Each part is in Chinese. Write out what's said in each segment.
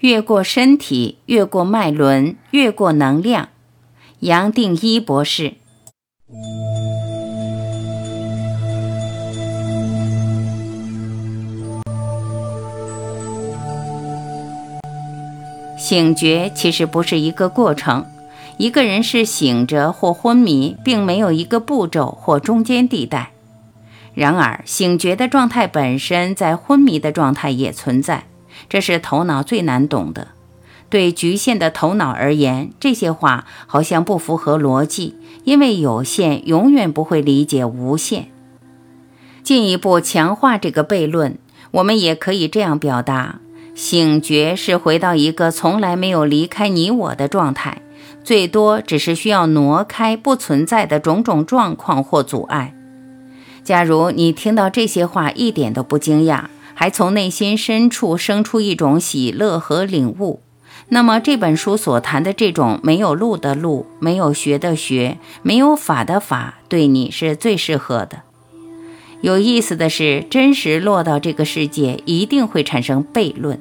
越过身体，越过脉轮，越过能量。杨定一博士。醒觉其实不是一个过程，一个人是醒着或昏迷，并没有一个步骤或中间地带。然而，醒觉的状态本身在昏迷的状态也存在，这是头脑最难懂的。对局限的头脑而言，这些话好像不符合逻辑，因为有限永远不会理解无限。进一步强化这个悖论，我们也可以这样表达。醒觉是回到一个从来没有离开你我的状态，最多只是需要挪开不存在的种种状况或阻碍。假如你听到这些话一点都不惊讶，还从内心深处生出一种喜乐和领悟，那么这本书所谈的这种没有路的路、没有学的学、没有法的法，对你是最适合的。有意思的是，真实落到这个世界一定会产生悖论，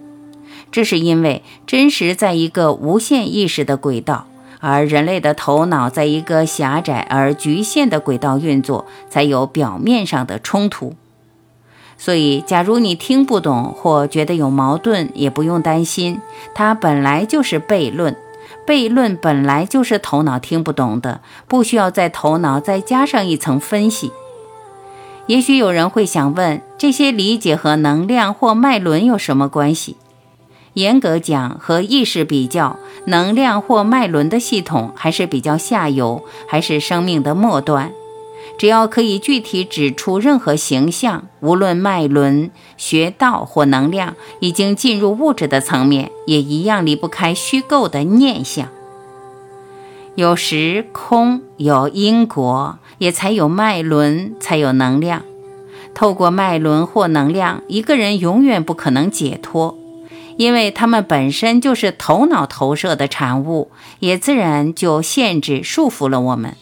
这是因为真实在一个无限意识的轨道，而人类的头脑在一个狭窄而局限的轨道运作，才有表面上的冲突。所以，假如你听不懂或觉得有矛盾，也不用担心，它本来就是悖论。悖论本来就是头脑听不懂的，不需要在头脑再加上一层分析。也许有人会想问：这些理解和能量或脉轮有什么关系？严格讲，和意识比较，能量或脉轮的系统还是比较下游，还是生命的末端。只要可以具体指出任何形象，无论脉轮、穴道或能量，已经进入物质的层面，也一样离不开虚构的念想。有时空，有因果。也才有脉轮，才有能量。透过脉轮或能量，一个人永远不可能解脱，因为他们本身就是头脑投射的产物，也自然就限制束缚了我们。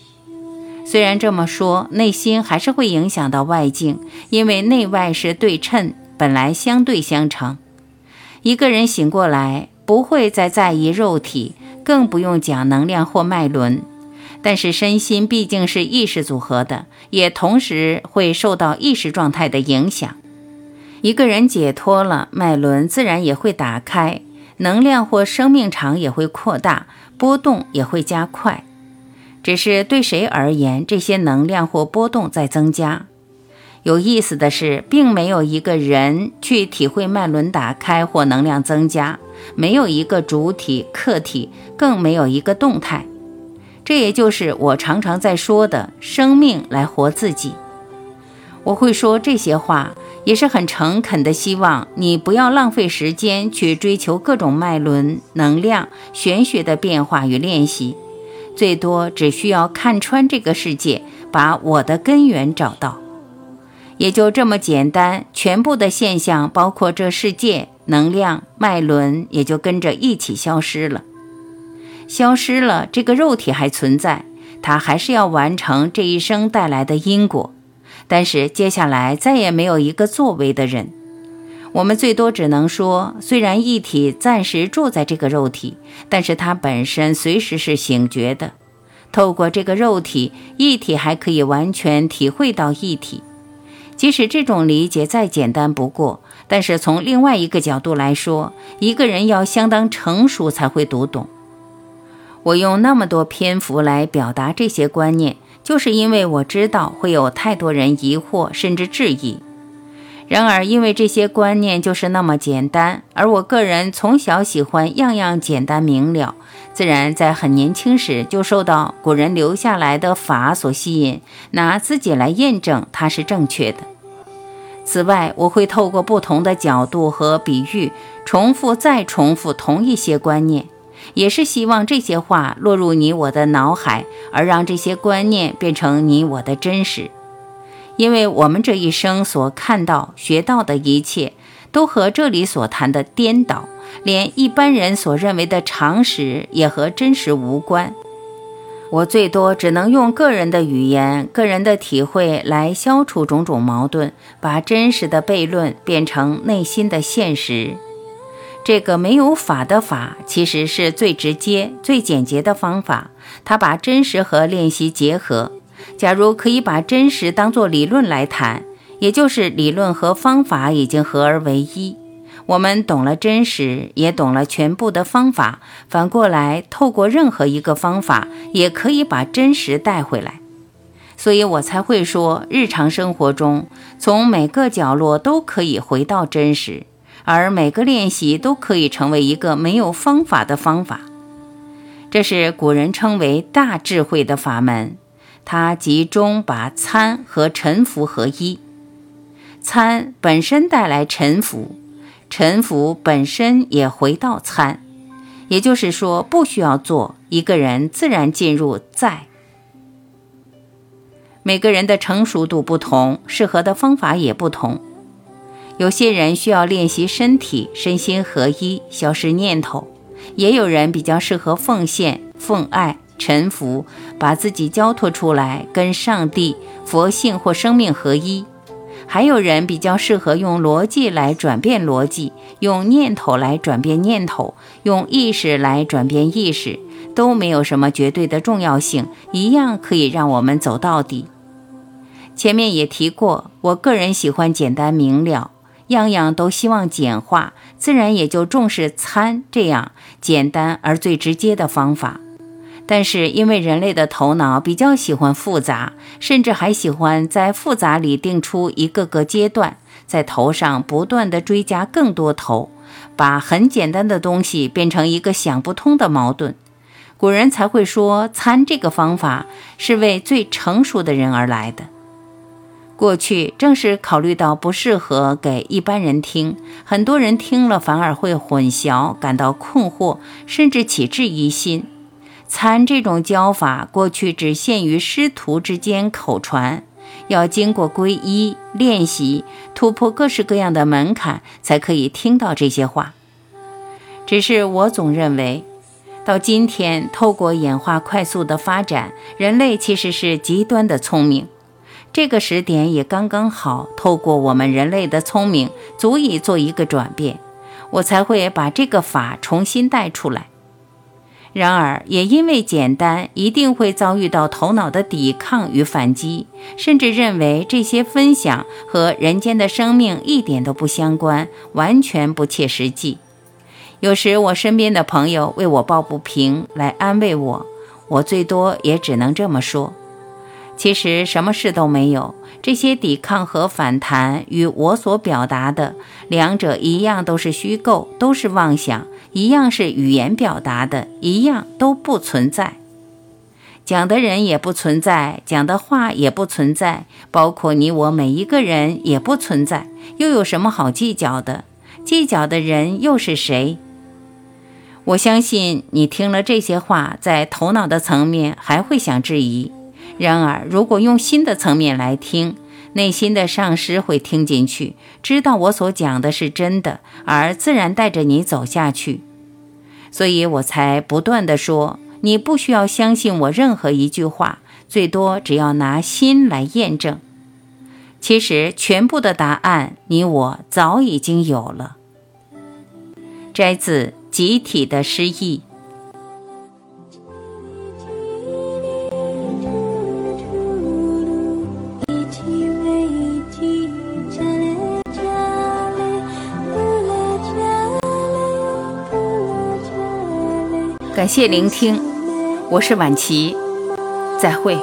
虽然这么说，内心还是会影响到外境，因为内外是对称，本来相对相成。一个人醒过来，不会再在意肉体，更不用讲能量或脉轮。但是身心毕竟是意识组合的，也同时会受到意识状态的影响。一个人解脱了，脉轮自然也会打开，能量或生命场也会扩大，波动也会加快。只是对谁而言，这些能量或波动在增加。有意思的是，并没有一个人去体会脉轮打开或能量增加，没有一个主体客体，更没有一个动态。这也就是我常常在说的生命来活自己。我会说这些话，也是很诚恳的，希望你不要浪费时间去追求各种脉轮、能量、玄学的变化与练习，最多只需要看穿这个世界，把我的根源找到，也就这么简单。全部的现象，包括这世界、能量、脉轮，也就跟着一起消失了。消失了，这个肉体还存在，它还是要完成这一生带来的因果。但是接下来再也没有一个作为的人，我们最多只能说，虽然一体暂时住在这个肉体，但是它本身随时是醒觉的。透过这个肉体，一体还可以完全体会到一体。即使这种理解再简单不过，但是从另外一个角度来说，一个人要相当成熟才会读懂。我用那么多篇幅来表达这些观念，就是因为我知道会有太多人疑惑甚至质疑。然而，因为这些观念就是那么简单，而我个人从小喜欢样样简单明了，自然在很年轻时就受到古人留下来的法所吸引，拿自己来验证它是正确的。此外，我会透过不同的角度和比喻，重复再重复同一些观念。也是希望这些话落入你我的脑海，而让这些观念变成你我的真实。因为我们这一生所看到、学到的一切，都和这里所谈的颠倒，连一般人所认为的常识也和真实无关。我最多只能用个人的语言、个人的体会来消除种种矛盾，把真实的悖论变成内心的现实。这个没有法的法，其实是最直接、最简洁的方法。它把真实和练习结合。假如可以把真实当作理论来谈，也就是理论和方法已经合而为一。我们懂了真实，也懂了全部的方法。反过来，透过任何一个方法，也可以把真实带回来。所以我才会说，日常生活中，从每个角落都可以回到真实。而每个练习都可以成为一个没有方法的方法，这是古人称为大智慧的法门。他集中把参和沉浮合一，参本身带来沉浮，沉浮本身也回到参。也就是说，不需要做，一个人自然进入在。每个人的成熟度不同，适合的方法也不同。有些人需要练习身体身心合一，消失念头；也有人比较适合奉献、奉爱、臣服，把自己交托出来，跟上帝、佛性或生命合一；还有人比较适合用逻辑来转变逻辑，用念头来转变念头，用意识来转变意识，都没有什么绝对的重要性，一样可以让我们走到底。前面也提过，我个人喜欢简单明了。样样都希望简化，自然也就重视参这样简单而最直接的方法。但是因为人类的头脑比较喜欢复杂，甚至还喜欢在复杂里定出一个个阶段，在头上不断的追加更多头，把很简单的东西变成一个想不通的矛盾。古人才会说参这个方法是为最成熟的人而来的。过去正是考虑到不适合给一般人听，很多人听了反而会混淆，感到困惑，甚至起质疑心。参这种教法过去只限于师徒之间口传，要经过皈依练习，突破各式各样的门槛，才可以听到这些话。只是我总认为，到今天，透过演化快速的发展，人类其实是极端的聪明。这个时点也刚刚好，透过我们人类的聪明，足以做一个转变，我才会把这个法重新带出来。然而，也因为简单，一定会遭遇到头脑的抵抗与反击，甚至认为这些分享和人间的生命一点都不相关，完全不切实际。有时，我身边的朋友为我抱不平，来安慰我，我最多也只能这么说。其实什么事都没有，这些抵抗和反弹与我所表达的两者一样，都是虚构，都是妄想，一样是语言表达的，一样都不存在。讲的人也不存在，讲的话也不存在，包括你我每一个人也不存在，又有什么好计较的？计较的人又是谁？我相信你听了这些话，在头脑的层面还会想质疑。然而，如果用心的层面来听，内心的上师会听进去，知道我所讲的是真的，而自然带着你走下去。所以我才不断的说，你不需要相信我任何一句话，最多只要拿心来验证。其实，全部的答案，你我早已经有了。摘自《集体的诗意》。感谢聆听，我是婉琪，再会。